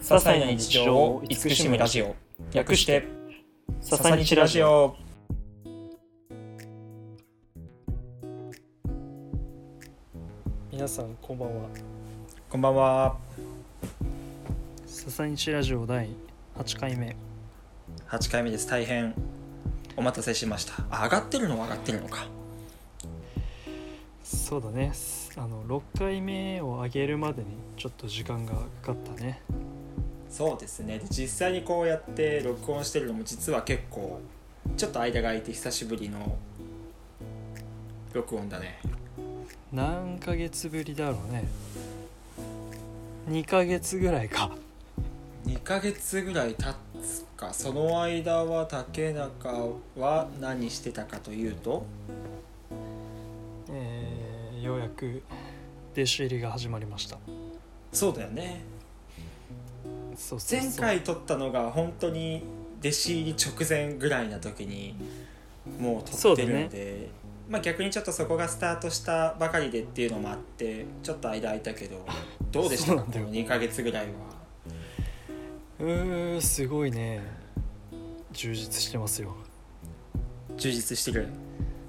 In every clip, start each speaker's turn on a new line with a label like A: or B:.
A: 些細な日常を慈しむラジオ。略して「ささにちラジオ」
B: 皆さんこんばんは。
A: こんばんは。
B: 笹日ラジオ第8回目。
A: 8回目です。大変。お待たせしました。あ上がってるのは上がってるのか。
B: そうだね。あの6回目を上げるまでにちょっと時間がかかったね
A: そうですね。で実際にこうやって録音してるのも実は結構ちょっと間が空いて久しぶりの録音だね。
B: 何ヶ月ぶりだろうね。2ヶ月ぐらいか。
A: 2ヶ月ぐらい経つか。その間は竹中は何してたかというと
B: えーようやく弟子入りが始まりました。
A: そうだよね前回撮ったのが本当に弟子入り直前ぐらいな時にもう撮ってるので、まあ逆にちょっとそこがスタートしたばかりでっていうのもあってちょっと間空いたけどどうでした？かこの2ヶ月ぐらいは。
B: うーんすごいね。充実してますよ。
A: 充実してる？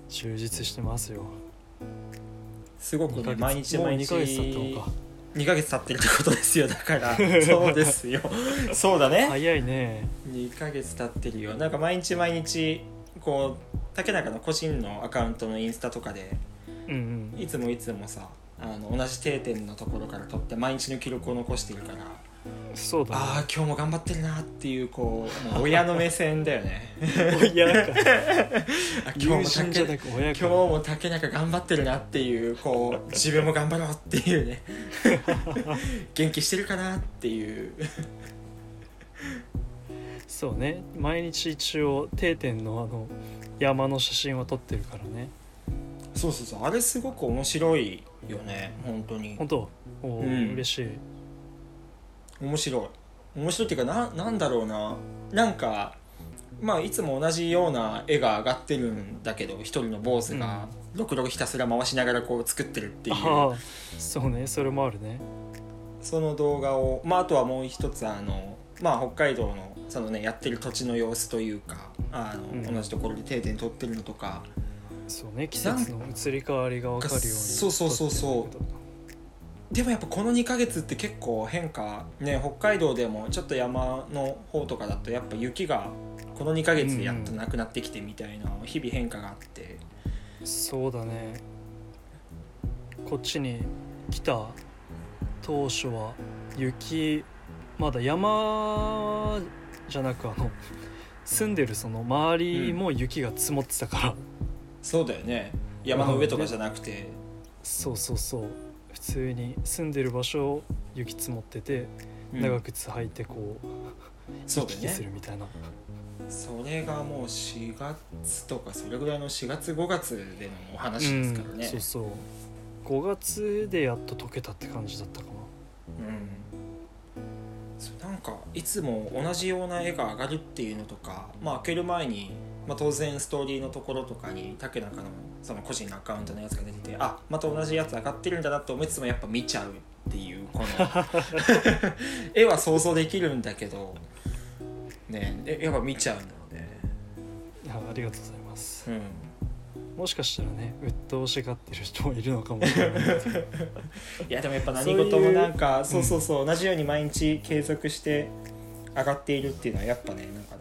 B: 充実してますよ。
A: すごく
B: 2ヶ月。
A: ね毎日
B: もう
A: 毎
B: 2ヶ月経った
A: 日
B: のか
A: 2ヶ月経ってるってことですよ。だから そうですよ。そうだね。
B: 早いね。
A: 2ヶ月経ってるよ。なんか毎日毎日こう竹中の個人のアカウントのインスタとかで
B: うんうん。
A: いつもいつもさあの同じ定点のところから撮って毎日の記録を残しているから
B: そうだね。
A: ああ今日も頑張ってるなっていうこうもう親の目線だよね。
B: 親か。
A: あ今
B: 友
A: 日も竹今日
B: か
A: も竹中頑張ってるなっていうこう自分も頑張ろうっていうね。元気してるかなっていう。
B: そうね。毎日一応定点のあの山の写真は撮ってるからね。
A: そうそうそう。あれすごく面白いよね。本当に。
B: 本当？
A: うん。
B: 嬉しい
A: 面白い。面白いっていうかななんだろうな。なんかまあいつも同じような絵が上がってるんだけど一人の坊主がろくろくひたすら回しながらこう作ってるっていう、
B: ああそうね。それもあるね。
A: その動画をまああとはもう一つあのまあ北海道のそのねやってる土地の様子というかあの、
B: うん。
A: 同じところで定点撮ってるのとか。
B: そうね。季節の移り変わりが分かるように
A: そうそうそうそうでもやっぱこの2ヶ月って結構変化ね北海道でもちょっと山の方とかだとやっぱ雪がこの2ヶ月でやっとなくなってきてみたいな日々変化があって。
B: けどそうだね。こっちに来た当初は雪まだ山じゃなくあの住んでるその周りも雪が積もってたから、
A: そうだよね。山の上とかじゃなくて。
B: そうそうそう普通に住んでる場所雪積もってて、
A: うん。
B: 長靴履いてこう
A: そうだよ
B: 行き来す
A: ね
B: るみたいな。
A: それがもう4月とかそれぐらいの4月5月でのお話ですからね。
B: うん、そうそう。5月でやっと解けたって感じだったかな。
A: うん。なんかいつも同じような絵が上がるっていうのとか、まあ、開ける前に、まあ、当然ストーリーのところとかに竹中のその個人のアカウントのやつが出ててあまた同じやつ上がってるんだなと思いつつもやっぱ見ちゃうっていうこの 絵は想像できるんだけどねえやっぱ見ちゃうので、
B: いやありがとうございます。
A: うん、
B: もしかしたらね鬱陶しがってる人もいるのかもしれない。け ど
A: いやでもやっぱ何事もなんかそうそうそう同じように毎日継続して上がっているっていうのはやっぱねなんかねあ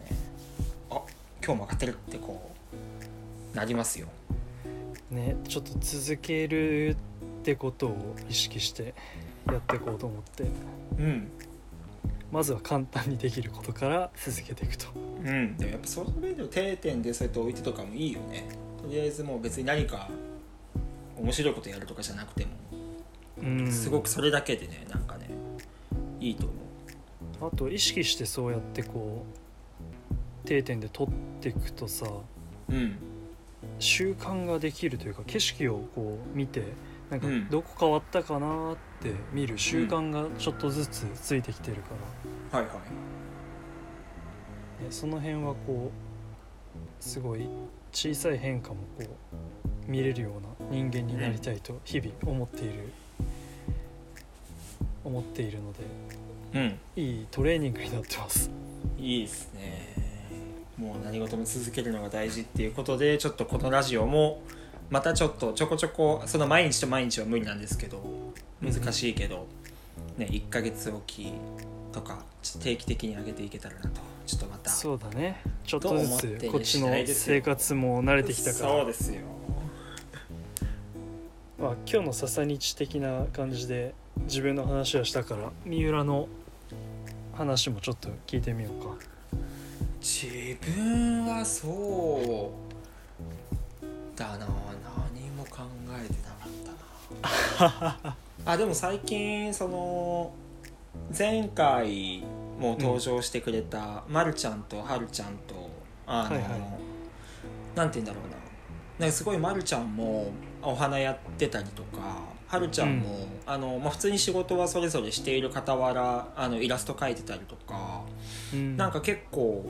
A: 今日も上がってるってこうなりますよ。
B: ねちょっと続けるってことを意識してやっていこうと思って。
A: うん。
B: まずは簡単にできることから続けていくと。
A: うん。でもやっぱその上での定点でそうやって置いてとかもいいよね。とりあえずもう別に何か面白いことやるとかじゃなくても。
B: うん。
A: すごくそれだけでねなんかねいいと思う。
B: あと意識してそうやってこう定点で撮っていくとさ
A: うん。
B: 習慣ができるというか景色をこう見てなんか
A: うん。
B: どこ変わったかなって見る習慣がちょっとずつついてきてるから、
A: はいはい。
B: ねその辺はこうすごい小さい変化もこう見れるような人間になりたいと日々思っている。思っているので
A: うん。
B: いいトレーニングになってます。
A: いいですねもう何事も続けるのが大事っていうことでちょっとこのラジオもまたちょっとちょこちょこその毎日と毎日は無理なんですけど難しいけど、ね、1ヶ月おきとか定期的に上げていけたらなとちょっとまた
B: そうだね。ちょっとず
A: と思ってる
B: つこっちの生活も慣れてきたから。
A: そうですよ。
B: まあ、今日の笹日的な感じで自分の話をしたから三浦の話もちょっと聞いてみようか
A: 自分はそうだな。何も考えてなかったな。あでも最近その前回も登場してくれた、まるちゃんとはるちゃんとあの、
B: はいはい。
A: なんて言うんだろうな。なんかすごいまるちゃんもお花やってたりとかはるちゃんも、あのまあ、普通に仕事はそれぞれしている傍らあのイラスト描いてたりとか
B: うん。
A: なんか結構、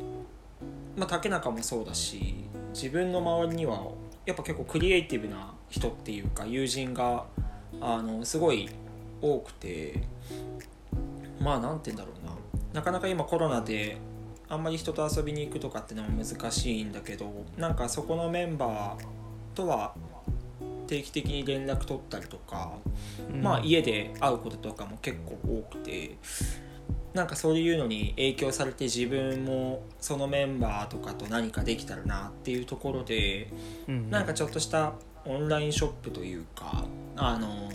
A: まあ、竹中もそうだし自分の周りにはやっぱ結構クリエイティブな人っていうか友人があのすごい多くてまあなんて言うんだろうな。なかなか今コロナであんまり人と遊びに行くとかってのも難しいんだけどなんかそこのメンバーとは定期的に連絡取ったりとか
B: うん。
A: まあ家で会うこととかも結構多くてなんかそういうのに影響されて自分もそのメンバーとかと何かできたらなっていうところで
B: うん
A: なんかちょっとしたオンラインショップというかあの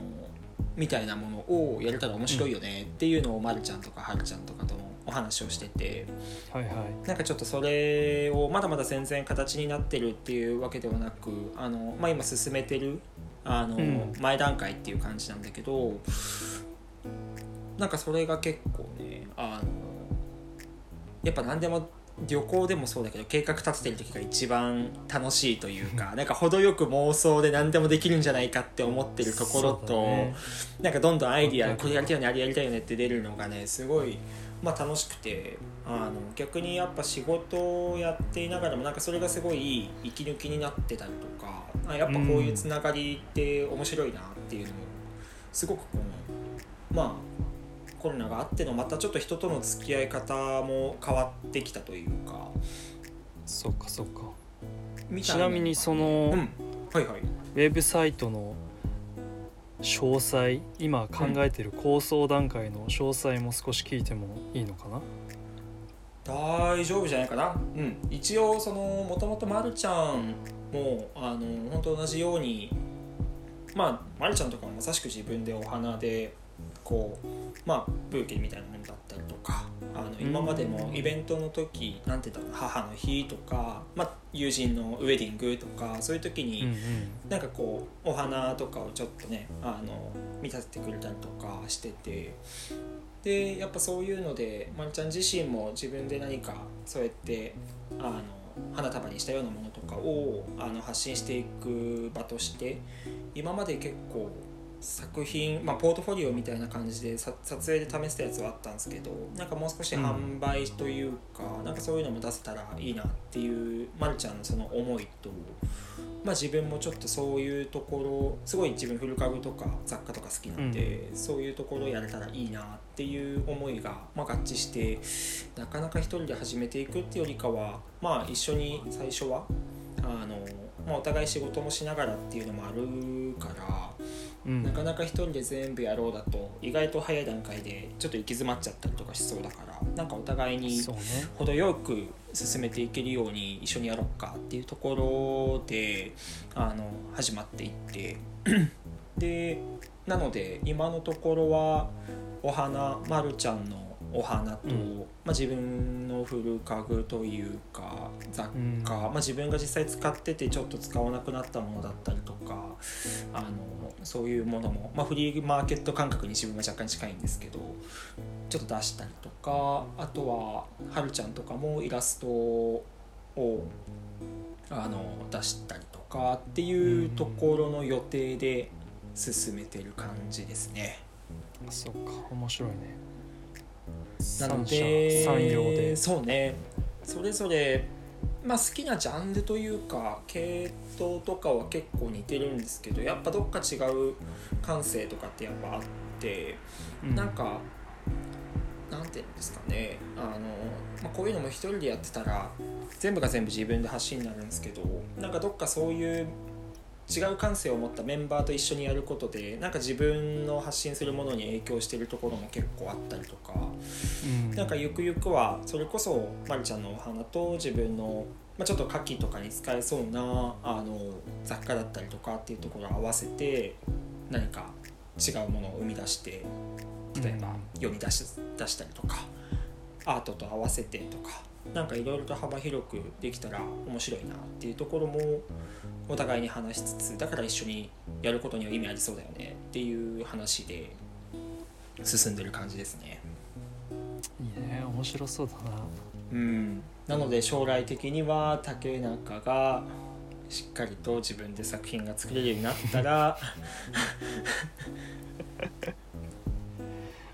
A: みたいなものをやれたら面白いよねっていうのをまるちゃんとかはるちゃんとかともお話をしてて
B: はいはい。
A: なんかちょっとそれをまだまだ全然形になってるっていうわけではなくあの、まあ、今進めてるあの、
B: うん。
A: 前段階っていう感じなんだけどなんかそれが結構ねあのやっぱ何でも旅行でもそうだけど計画立ててる時が一番楽しいというかなんか程よく妄想で何でもできるんじゃないかって思ってるところと、
B: ね。
A: なんかどんどんアイディアこれやりたいよねあれやりたいよねって出るのがねすごい、まあ、楽しくてあの逆にやっぱ仕事をやっていながらもなんかそれがすごい息抜きになってたりとかあやっぱこういうつながりって面白いなっていうのもすごくこのまあコロナがあってのまたちょっと人との付き合い方も変わってきたというか。
B: そっかそっか。ちなみにその、
A: うん。はいはい。
B: ウェブサイトの詳細今考えてる構想段階の詳細も少し聞いてもいいのかな、
A: 大丈夫じゃないかな。うん。一応そのもともとまるちゃんもあの本当同じようにまあまるちゃんとかもまさしく自分でお花でこうまあブーケみたいなものだったりとかあの今までもイベントの時なんて言うんだろう母の日とか、まあ、友人のウェディングとかそういう時に、
B: うんうん。
A: なんかこうお花とかをちょっとねあの見立ててくれたりとかしててでやっぱそういうのでまるちゃん自身も自分で何かそうやってあの花束にしたようなものとかをあの発信していく場として今まで結構作品、まあ、ポートフォリオみたいな感じでさ撮影で試したやつはあったんですけどなんかもう少し販売というか、なんかそういうのも出せたらいいなっていうまるちゃんのその思いと、まあ、自分もちょっとそういうところすごい自分古家具とか雑貨とか好きなんで、そういうところやれたらいいなっていう思いが、まあ、合致してなかなか一人で始めていくっていうよりかはまあ一緒に最初はあの、まあ、お互い仕事もしながらっていうのもあるから。
B: うん。
A: なかなか一人で全部やろうだと意外と早い段階でちょっと行き詰まっちゃったりとかしそうだからなんかお互いに程よく進めていけるように一緒にやろうかっていうところであの始まっていって。でなので今のところはお花まるちゃんのお花と、
B: うん
A: まあ、自分の古家具というか雑
B: うん。
A: 貨、まあ、自分が実際使っててちょっと使わなくなったものだったりとかあのそういうものも、まあ、フリーマーケット感覚に自分は若干近いんですけどちょっと出したりとかあとははるちゃんとかもイラストをあの出したりとかっていうところの予定で進めてる感じですね。
B: そっか。面白いね
A: なので。
B: 三様で。
A: そうね。それぞれ、まあ、好きなジャンルというか系統とかは結構似てるんですけどやっぱどっか違う感性とかってやっぱあって、
B: うん。
A: なんかなんていうんですかね。あの、まあ、こういうのも一人でやってたら全部が全部自分で発信になるんですけどなんかどっかそういう違う感性を持ったメンバーと一緒にやることでなんか自分の発信するものに影響してるところも結構あったりとか、
B: うん。
A: なんかゆくゆくはそれこそまるちゃんのお花と自分の、まあ、ちょっと夏季とかに使えそうなあの雑貨だったりとかっていうところを合わせて何か違うものを生み出して例えば世に出し出したりとかアートと合わせてとかなんかいろいろと幅広くできたら面白いなっていうところもお互いに話しつつだから一緒にやることには意味ありそうだよねっていう話で進んでる感じですね。
B: いいね面白そうだな。
A: うん、なので将来的には竹中がしっかりと自分で作品が作れるようになったら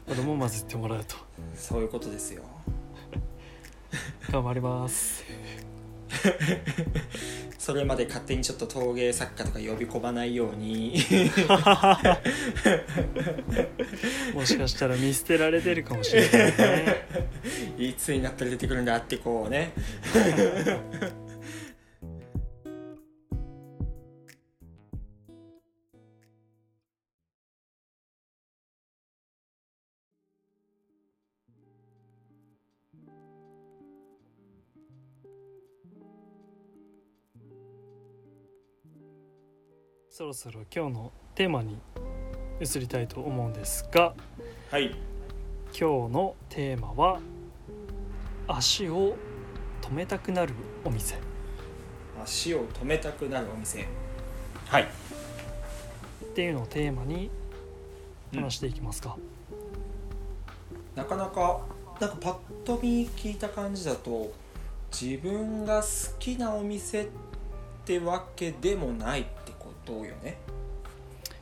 B: 俺も混ぜてもらうと。
A: そういうことですよ
B: 頑張ります。
A: それまで勝手にちょっと陶芸作家とか呼び込まないように。
B: もしかしたら見捨てられてるかもしれないね。
A: いつになったら出てくるんだってこうね
B: そろそろ今日のテーマに移りたいと思うんですが
A: はい。
B: 今日のテーマは足を止めたくなるお店。
A: 足を止めたくなるお店。はい。
B: っていうのをテーマに話していきますか、
A: なかなかなんかパッと見聞いた感じだと自分が好きなお店ってわけでもないことよね？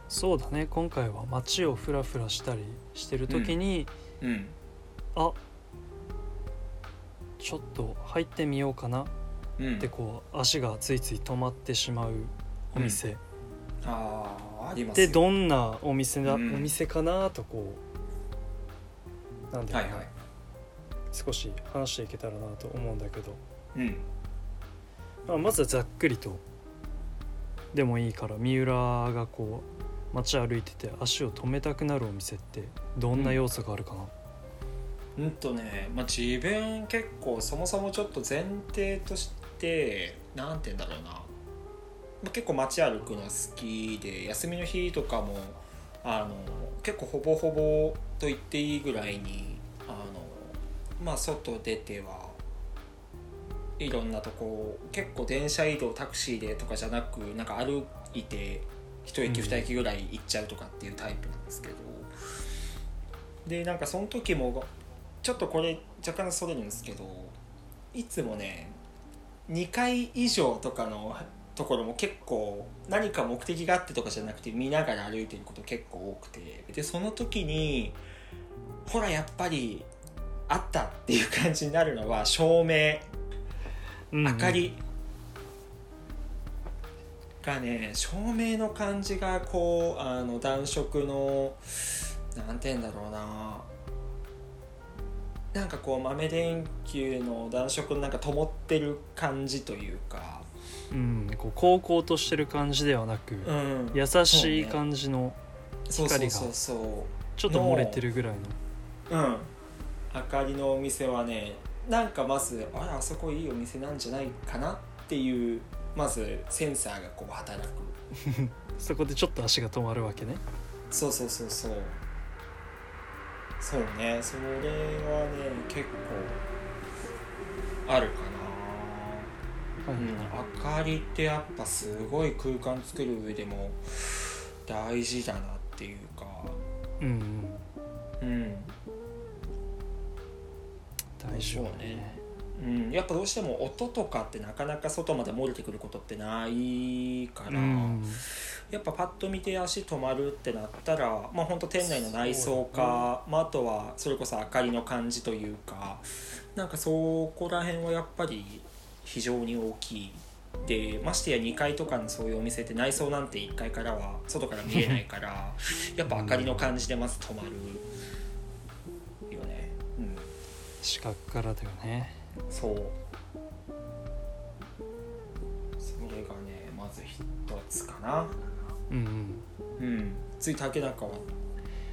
B: そうだね。今回は街をフラフラしたりしてる時に、
A: うん。
B: あちょっと入ってみようかな
A: うん
B: ってこう足がついつい止まってしまうお店、
A: あああります
B: で
A: よ
B: どんなお店だ、
A: うん。
B: お店かなとこうなんだろうな、
A: はいはい。
B: 少し話していけたらなと思うんだけど、
A: うん。
B: まあ、まずはざっくりとでもいいから三浦がこう街歩いてて足を止めたくなるお店ってどんな要素があるかな、
A: うんとね、まあ、自分結構そもそもちょっと前提としてなんて言うんだろうな、ま、結構街歩くの好きで休みの日とかもあの結構ほぼほぼと言っていいぐらいにあのまあ外出てはいろんなとこ結構電車移動タクシーでとかじゃなくなんか歩いて一駅
B: うん。
A: 二駅ぐらい行っちゃうとかっていうタイプなんですけど、でなんかその時もちょっとこれ若干それるんですけどいつもね2回以上とかのところも結構何か目的があってとかじゃなくて見ながら歩いてること結構多くて。でその時にほらやっぱりあったっていう感じになるのは照明
B: うん
A: 明かりがね照明の感じがこうあの暖色のなんて言うんだろうな。なんかこう豆電球の暖色のなんか灯ってる感じというか、
B: うん、こう高校としてる感じではなく、
A: うん、
B: 優しい感じの光が
A: そうそう
B: ちょっと漏れてるぐらいの
A: うん。明かりのお店はねなんかまずあれあそこいいお店なんじゃないかなっていうまずセンサーがこう働く。
B: そこでちょっと足が止まるわけね。
A: そうそうそうそう。そうね。それはね結構あるかな、
B: はい
A: うん、明かりってやっぱすごい空間作る上でも大事だなっていうか。
B: うん。うん
A: うん
B: 大丈夫
A: そうね。うん、やっぱどうしても音とかってなかなか外まで漏れてくることってないから、
B: うん。
A: やっぱパッと見て足止まるってなったらまあ本当店内の内装か、まあ、あとはそれこそ明かりの感じというかなんかそこら辺はやっぱり非常に大きい。でましてや2階とかのそういうお店って内装なんて1階からは外から見えないからやっぱ明かりの感じでまず止まる
B: 視覚からだよね。
A: そう。それがねまず一つかな。
B: うん
A: うん。次竹中は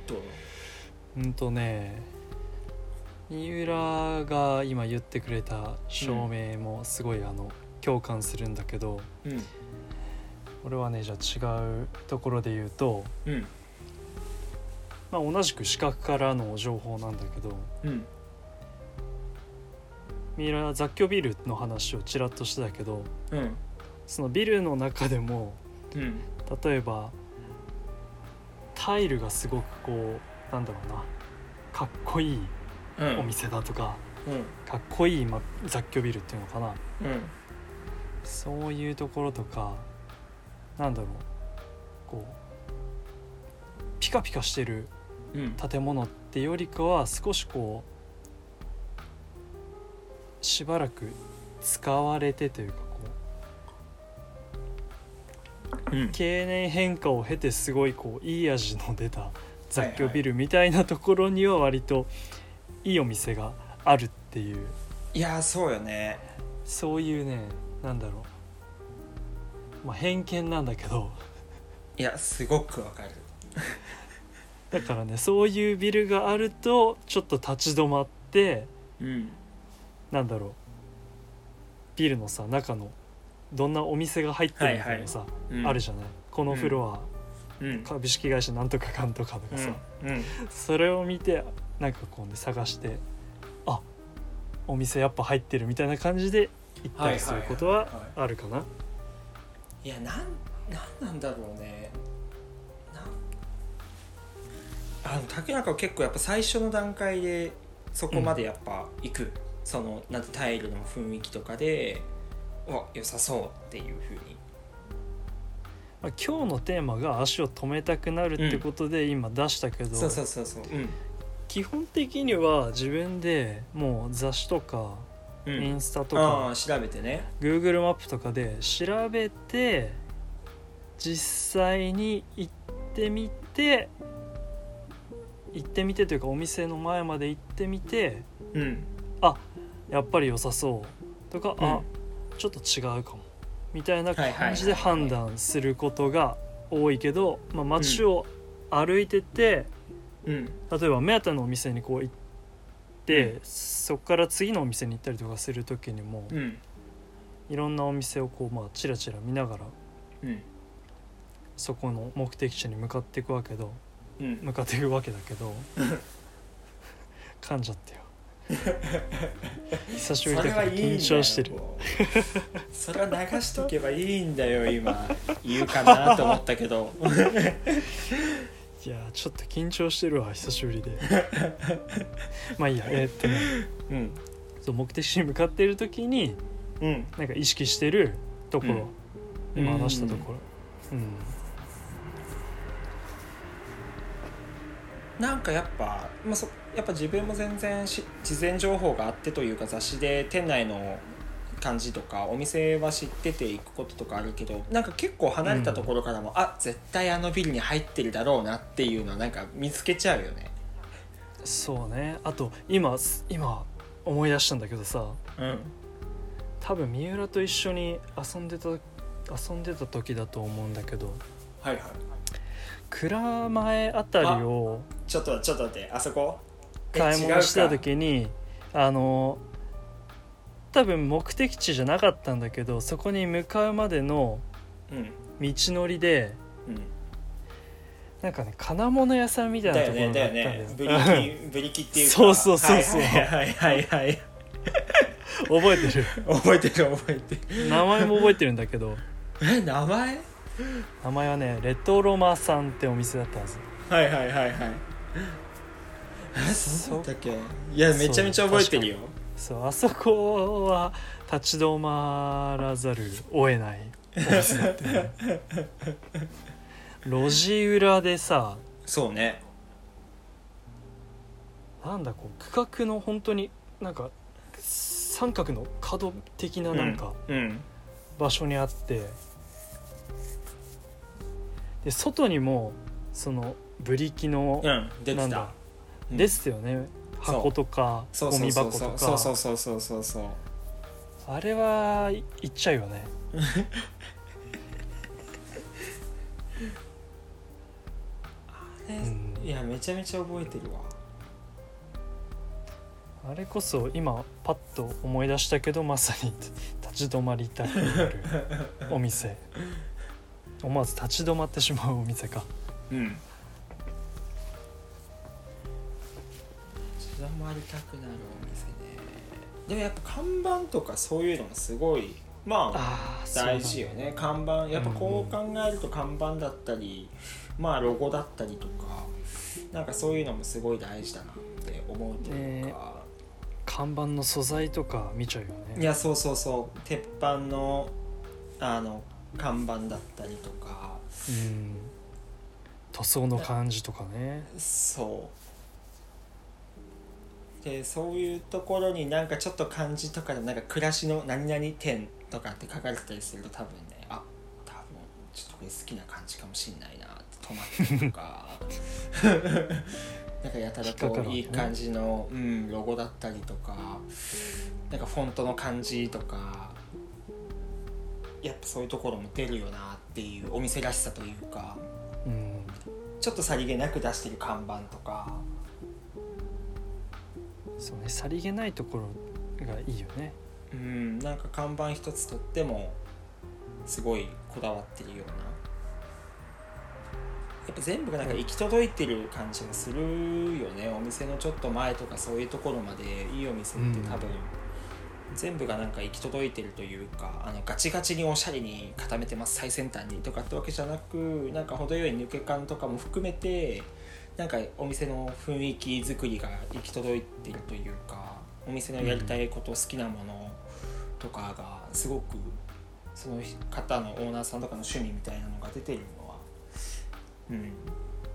A: どう？
B: うんうんとね三浦が今言ってくれた照明もすごいあの共感するんだけど
A: うん。
B: 俺はねじゃあ違うところで言うと、
A: うん。
B: まあ、同じく視覚からの情報なんだけど
A: うん
B: 三浦雑居ビルの話をちらっとしてたけど
A: うん。
B: そのビルの中でも
A: うん。
B: 例えばタイルがすごくこうなんだろうなかっこいい
A: うん。
B: お店だとか、
A: うん。
B: かっこいい、ま、雑居ビルっていうのかな。
A: うん。
B: そういうところとかなんだろうこうピカピカしてる
A: うん。
B: 建物ってよりかは少しこうしばらく使われてというかこう
A: うん。
B: 経年変化を経てすごいこういい味の出た雑居ビルみたいなところには割といいお店があるっていう。
A: いやそうよね。
B: そういうねなんだろう、まあ、偏見なんだけど。
A: いやすごくわかる。
B: だからねそういうビルがあるとちょっと立ち止まって
A: うん
B: なんだろう。ビルのさ中のどんなお店が入ってるみたいなさ、あるじゃない。このフロア、
A: うん。
B: 株式会社なんとかかんとかとかさ、
A: うん。うん。
B: それを見てなんかこうね探してあお店やっぱ入ってるみたいな感じで行ったりすることはあるかな、
A: いやなんなんなんだろうね。あの竹中は結構やっぱ最初の段階でそこまでやっぱ行く、そのなんてタイルの雰囲気とかでわ良さそうっていうふうに。
B: まあ、今日のテーマが足を止めたくなるってことで今出したけど、
A: そうそうそうそう。うん。
B: 基本的には自分でもう雑誌とか
A: う
B: イン
A: ん
B: スタとか
A: ああ調べてね。
B: Google マップとかで調べて実際に行ってみて行ってみてというかお店の前まで行ってみて
A: うん
B: やっぱり良さそうとか、あちょっと違うかも。みたいな感じで判断することが多いけど、まあ、街を歩いてて、
A: うん。
B: 例えば目当てのお店にこう行って、そこから次のお店に行ったりとかする時にも、
A: うん。
B: いろんなお店をこうまあチラチラ見ながら
A: うん。
B: そこの目的地に向かっていくわけど
A: うん。
B: 向かっていくわけだけど 噛んじゃったよ 久しぶりだから緊張してる。
A: それは流しとけばいいんだよ今。言うかなと思ったけど。
B: いやちょっと緊張してるわ久しぶりで。まあいいやえーっとね。
A: うん。
B: そう目的地に向かっている時に
A: うん。
B: なんか意識してるところ、
A: うん。
B: 今話したところ。うん
A: なんかやっぱ、まあ、そやっぱ自分も全然し事前情報があってというか雑誌で店内の感じとかお店は知ってて行くこととかあるけどなんか結構離れたところからも、あ絶対あのビルに入ってるだろうなっていうのはなんか見つけちゃうよね。
B: そうね。あと今今思い出したんだけどさ。
A: うん。
B: 多分三浦と一緒に遊んでた遊んでた時だと思うんだけど。
A: はいはい。
B: 蔵前あたりを
A: ちょっとちょっと待ってあそこ？え
B: 買い物してた時にあの多分目的地じゃなかったんだけどそこに向かうまでの
A: うん。
B: 道のりで
A: うん。
B: なんかね金物屋さんみたいなところがあ
A: ね
B: ったん
A: だよ
B: だよ
A: ね。ブリキブリキっていうか。
B: そうそうそうそう。
A: はい。はいはいはい。はい
B: 覚えてる。
A: 覚えてる覚えてる。
B: 名前も覚えてるんだけど。
A: え名前？
B: 名前はねレトロマさんってお店だったはず
A: はいはいはいはいえそう。だっけ？いやめちゃめちゃ覚えてるよ。
B: そうあそこは立ち止まらざるを得ない。路地裏でさ。
A: そうね。
B: なんだこう区画の本当になんか三角の角的ななんか
A: うん。
B: 場所にあって、で外にもそのブリキの、
A: うん出てた。
B: なんだ。
A: うん。
B: ですよね。箱とかゴミ箱とか。
A: そうそうそうそうそう。そう
B: あれはいいっちゃうよね。
A: ね
B: うん。
A: いやめちゃめちゃ覚えてるわ。
B: あれこそ今パッと思い出したけどまさに 立ち止まりたくなるお店。思わず立ち止まってしまうお店か。
A: うん立ち止まりたくなるお店ね。でもやっぱ看板とかそういうのもすごいまあ大事よね。看板やっぱこう考えると看板だったり、まあロゴだったりとかなんかそういうのもすごい大事だなって思うというか、
B: 看板の素材とか見ちゃうよね。
A: いやそうそうそう。鉄板のあの看板だったりとか。
B: うん。塗装の感じとかね。
A: そうでそういうところになんかちょっと漢字とかでなんか暮らしの何々店とかって書かれてたりすると多分ねあ多分ちょっとこれ好きな感じかもしんないなって止まったりとか。なんかやたらといい感じの、うん、ロゴだったりとか。なんかフォントの感じとか。やっぱそういうところも出るよなっていうお店らしさというか。
B: うん。
A: ちょっとさりげなく出してる看板とか
B: そうねさりげないところがいいよね。
A: うんなんか看板一つとってもすごいこだわってるような。やっぱ全部がなんか行き届いてる感じもするよね。お店のちょっと前とかそういうところまでいいお店って多分、全部がなんか行き届いてるというかあのガチガチにおしゃれに固めてます最先端にとかってわけじゃなくなんか程よい抜け感とかも含めてなんかお店の雰囲気作りが行き届いてるというかお店のやりたいこと、好きなものとかがすごくその方のオーナーさんとかの趣味みたいなのが出てるのは、うん、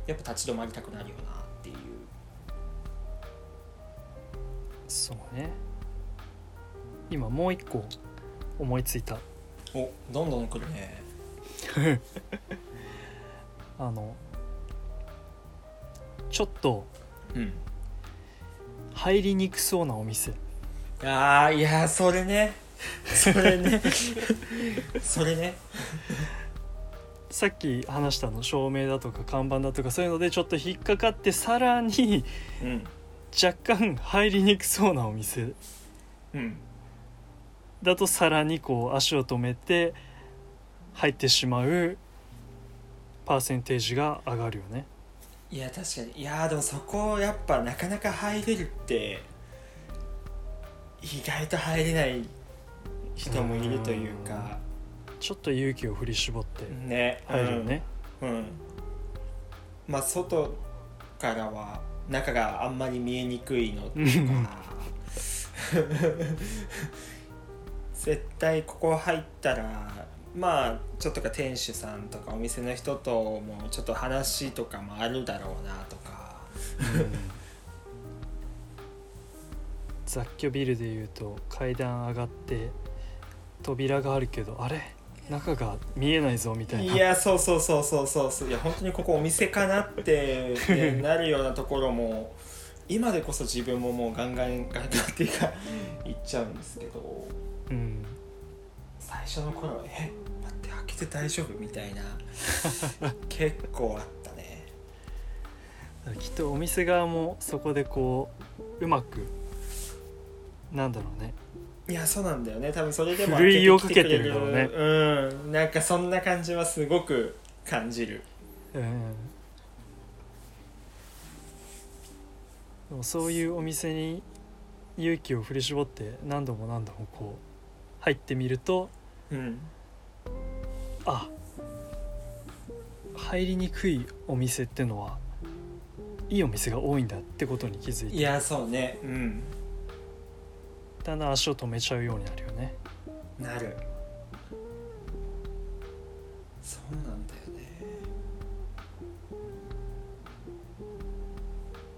A: やっぱ立ち止まりたくなるよなっていう。
B: そうね今もう一個思いついた
A: おどんどん来るね。
B: あのちょっと
A: うん。
B: 入りにくそうなお店。
A: ああいやーそれね。それね。それね。
B: さっき話したの照明だとか看板だとかそういうのでちょっと引っかかってさらに
A: うん。
B: 若干入りにくそうなお店。
A: うん。
B: だとさらにこう足を止めて入ってしまうパーセンテージが上がるよね
A: いや確かに。いやーでもそこやっぱなかなか入れるって意外と入れない人もいるというか。
B: ちょっと勇気を振り絞って
A: ね。
B: 入るよね、
A: うん、うん。まあ外からは中があんまり見えにくいのとか。絶対ここ入ったらまあちょっとか店主さんとかお店の人ともちょっと話とかもあるだろうなとか。
B: 雑居ビルでいうと階段上がって扉があるけどあれ？中が見えないぞみたいな。い
A: やそうそうそうそうそうそう。いや本当にここお店かなって、ねなるようなところも今でこそ自分ももうガンガンガンガンっていうか言っちゃうんですけど。
B: うん
A: 最初の頃は「え待って開けて大丈夫?」みたいな 結構あったね。
B: きっとお店側もそこでこううまくなんだろうね。
A: いやそうなんだよね。多分それでも
B: ふるいをかけてるだろうね。
A: うん。なんかそんな感じはすごく感じる。
B: うん。でもそういうお店に勇気を振り絞って何度も何度もこう入ってみると
A: うん。
B: あ。入りにくいお店ってのはいいお店が多いんだってことに気づいて。
A: いやそうね。うん。
B: だんだん足を止めちゃうようになるよね。
A: なる。そうなんだよね。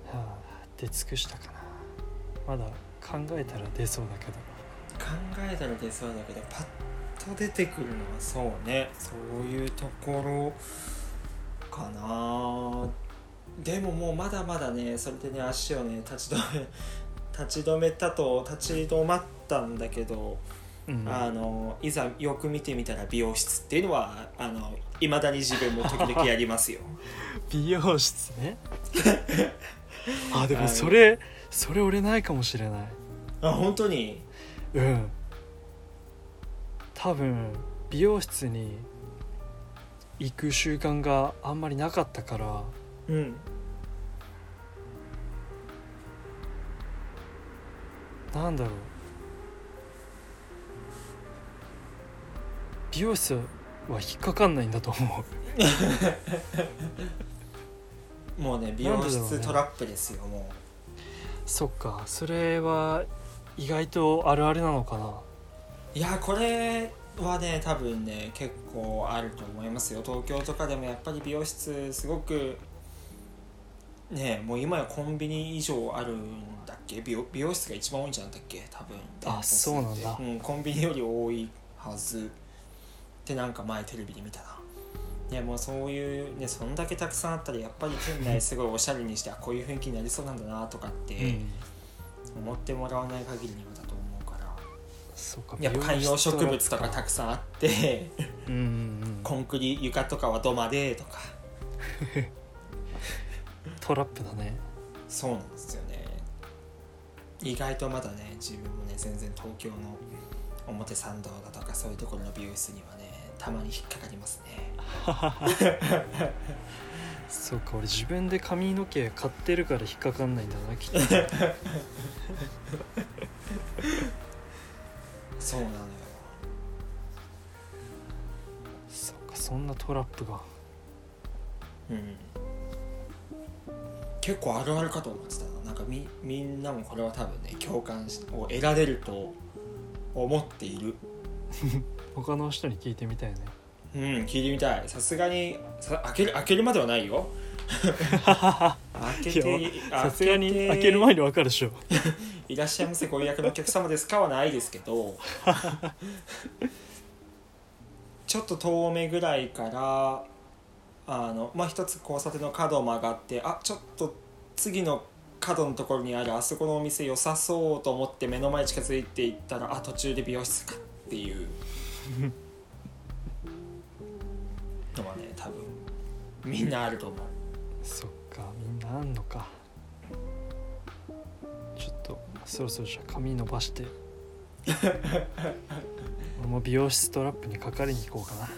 B: はあ出尽くしたかな。まだ考えたら出そうだけど。
A: 考えたら出そうだけどパッと出てくるのはそうね。そういうところかな。でももうまだまだねそれでね足をね立ち止め 立ち止めたと立ち止まったんだけど、
B: うん。
A: あのいざよく見てみたら美容室っていうのはあの未だに自分も時々やりますよ。
B: 美容室ね。あでもそれそれ俺ないかもしれない。
A: あ本当に？
B: うん多分美容室に行く習慣があんまりなかったから
A: うん。
B: なんだろう。美容室は引っかかんないんだと思う。
A: もうね美容室トラップですよも
B: そっかそれは意外とあるあるなのかな。
A: ういやこれはね多分ね結構あると思いますよ。東京とかでもやっぱり美容室すごくねもう今やコンビニ以上あるんだっけ？美容美容室が一番多いんじゃなかったっけ？多分店舗数
B: そうなんだ。
A: うん、コンビニより多いはず。ってなんか前テレビで見たな。ねもうそういうねそんだけたくさんあったらやっぱり店内すごいおしゃれにしてあこういう雰囲気になりそうなんだなとかって
B: うん。
A: 思ってもらわない限りにはやっぱ観葉植物とかた
B: く
A: くさんあって
B: うん
A: コンクリ床とかは土間でとか。
B: トラップだね。
A: そうなんですよね。意外とまだね自分もね全然東京の表参道だとかそういうところの美容室にはねたまに引っかかりますね。
B: そうか俺自分で髪の毛買ってるから引っかかんないんだなきっと
A: そうなのよ。
B: そうかそんなトラップが。
A: うん。結構あるあるかと思ってた。ななんかみみんなもこれは多分ね共感しを得られると思っている。
B: 他の人に聞いてみたいね
A: うん聞いてみたい。さすがにさ開ける開けるまではないよ。開けて
B: いさすがに開ける
A: 前
B: 前に分かるでしょ
A: いらっしゃいませご予約のお客様ですかはないですけど ちょっと遠目ぐらいからあのまあ一つ交差点の角を曲がってあちょっと次の角のところにあるあそこのお店良さそうと思って目の前に近づいていったらあ途中で美容室かっていう。のはね多分みんなあると思う。
B: そっかみんなあんのかそろそろじゃあ髪伸ばして。俺も美容室トラップにかかりに行こうかな。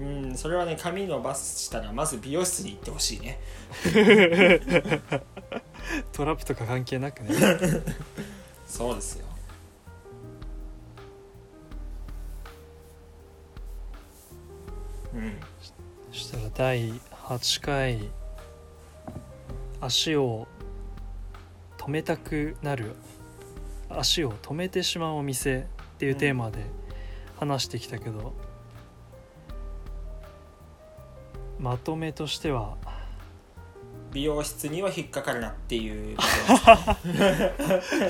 A: うんそれはね髪伸ばしたらまず美容室に行ってほしいね。
B: トラップとか関係なくね。
A: そうですよ。うん。
B: そしたら第8回足を止めたくなる足を止めてしまうお店っていうテーマで話してきたけど、まとめとしては
A: 美容室には引っかかるなっていう。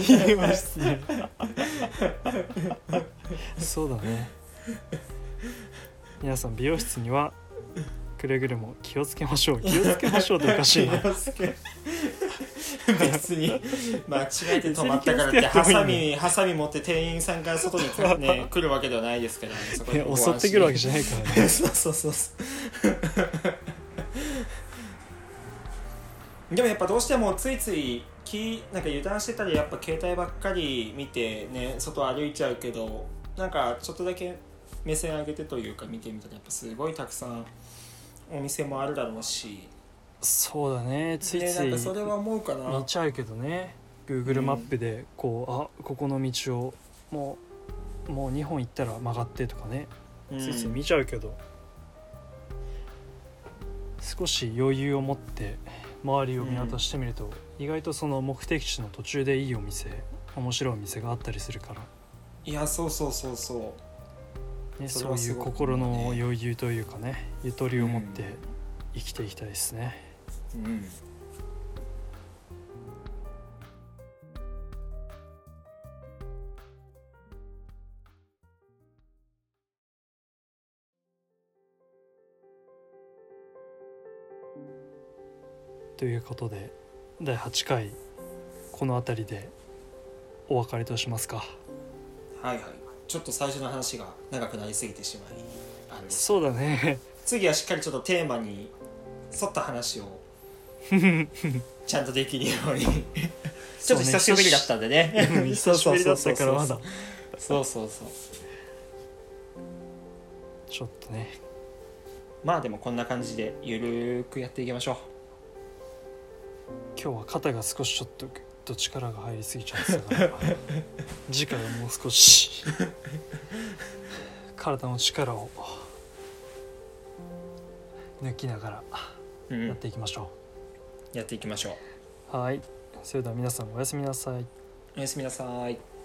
B: 言いましたねそうだね。皆さん美容室にはくれぐれも気をつけましょう。気をつけましょうっておかしいね
A: 別に。間違えて止まったからってハサミハサミ持って店員さんが外に、ね、来るわけではないですからね。そこ
B: 襲ってくるわけじゃないからね。
A: そうそうそうそう。でもやっぱどうしてもついついきなんか油断してたりやっぱ携帯ばっかり見てね外歩いちゃうけどなんかちょっとだけ目線上げてというか見てみたらやっぱすごいたくさんお店もあるだろうし
B: そうだね。つい
A: ね
B: つい
A: それは思うかな。
B: 見ちゃうけどね。Google マップでこう、あここの道をもうもう2本行ったら曲がってとかね。
A: うん。
B: ついつい見ちゃうけど、少し余裕を持って周りを見渡してみると、意外とその目的地の途中でいいお店面白いお店があったりするから、
A: いやそうそうそうそう。
B: ね、
A: そ
B: ういう心の
A: ね
B: 余裕というかねゆとりを持って生きていきたいですね。
A: うん。
B: ということで第8回この辺りでお別れとしますか。
A: はいはい。ちょっと最初の話が長くなりすぎてしまいあの
B: そうだね。
A: 次はしっかりちょっとテーマに沿った話をちゃんとできるように。ちょっと久しぶりだったんでね。
B: うん久しぶりだったからまだ。
A: そうそうそう
B: ちょっとね。
A: まあでもこんな感じでゆるーくやっていきましょう。
B: 今日は肩が少しちょっとグッと力が入りすぎちゃってたから次回はもう少し。体の力を。抜きながら
A: うん。
B: やっていきましょ
A: やっていきましょう。
B: う、はい。それでは皆さんおやすみなさい。
A: おやすみなさい